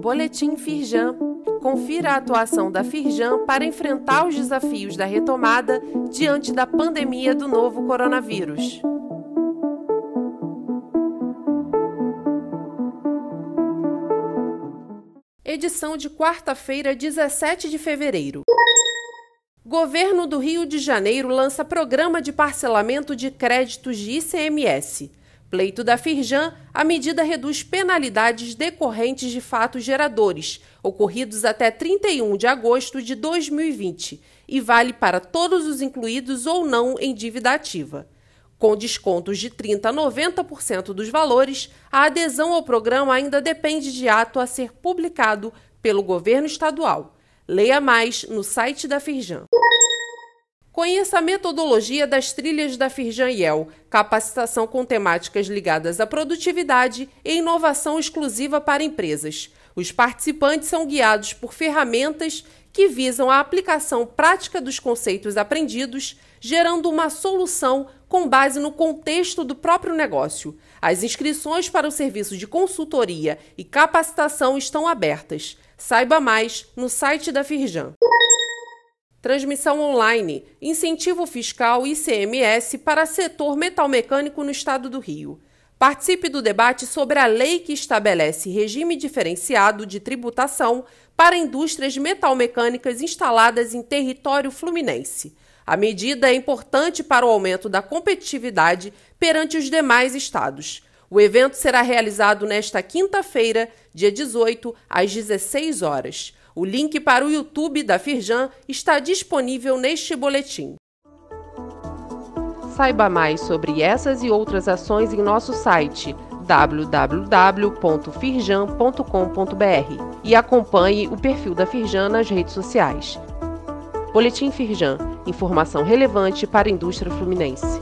Boletim Firjan. Confira a atuação da Firjan para enfrentar os desafios da retomada diante da pandemia do novo coronavírus. Edição de quarta-feira, 17 de fevereiro. Governo do Rio de Janeiro lança programa de parcelamento de créditos de ICMS. Pleito da Firjan, a medida reduz penalidades decorrentes de fatos geradores, ocorridos até 31 de agosto de 2020, e vale para todos os incluídos ou não em dívida ativa. Com descontos de 30% a 90% dos valores, a adesão ao programa ainda depende de ato a ser publicado pelo governo estadual. Leia mais no site da Firjan. Conheça a metodologia das trilhas da Firjan Yel, capacitação com temáticas ligadas à produtividade e inovação exclusiva para empresas. Os participantes são guiados por ferramentas que visam a aplicação prática dos conceitos aprendidos, gerando uma solução com base no contexto do próprio negócio. As inscrições para o serviço de consultoria e capacitação estão abertas. Saiba mais no site da Firjan. Transmissão online, incentivo fiscal ICMS para setor metalmecânico no estado do Rio. Participe do debate sobre a lei que estabelece regime diferenciado de tributação para indústrias metalmecânicas instaladas em território fluminense. A medida é importante para o aumento da competitividade perante os demais estados. O evento será realizado nesta quinta-feira, dia 18, às 16 horas. O link para o YouTube da Firjan está disponível neste boletim. Saiba mais sobre essas e outras ações em nosso site www.firjan.com.br e acompanhe o perfil da Firjan nas redes sociais. Boletim Firjan, informação relevante para a indústria fluminense.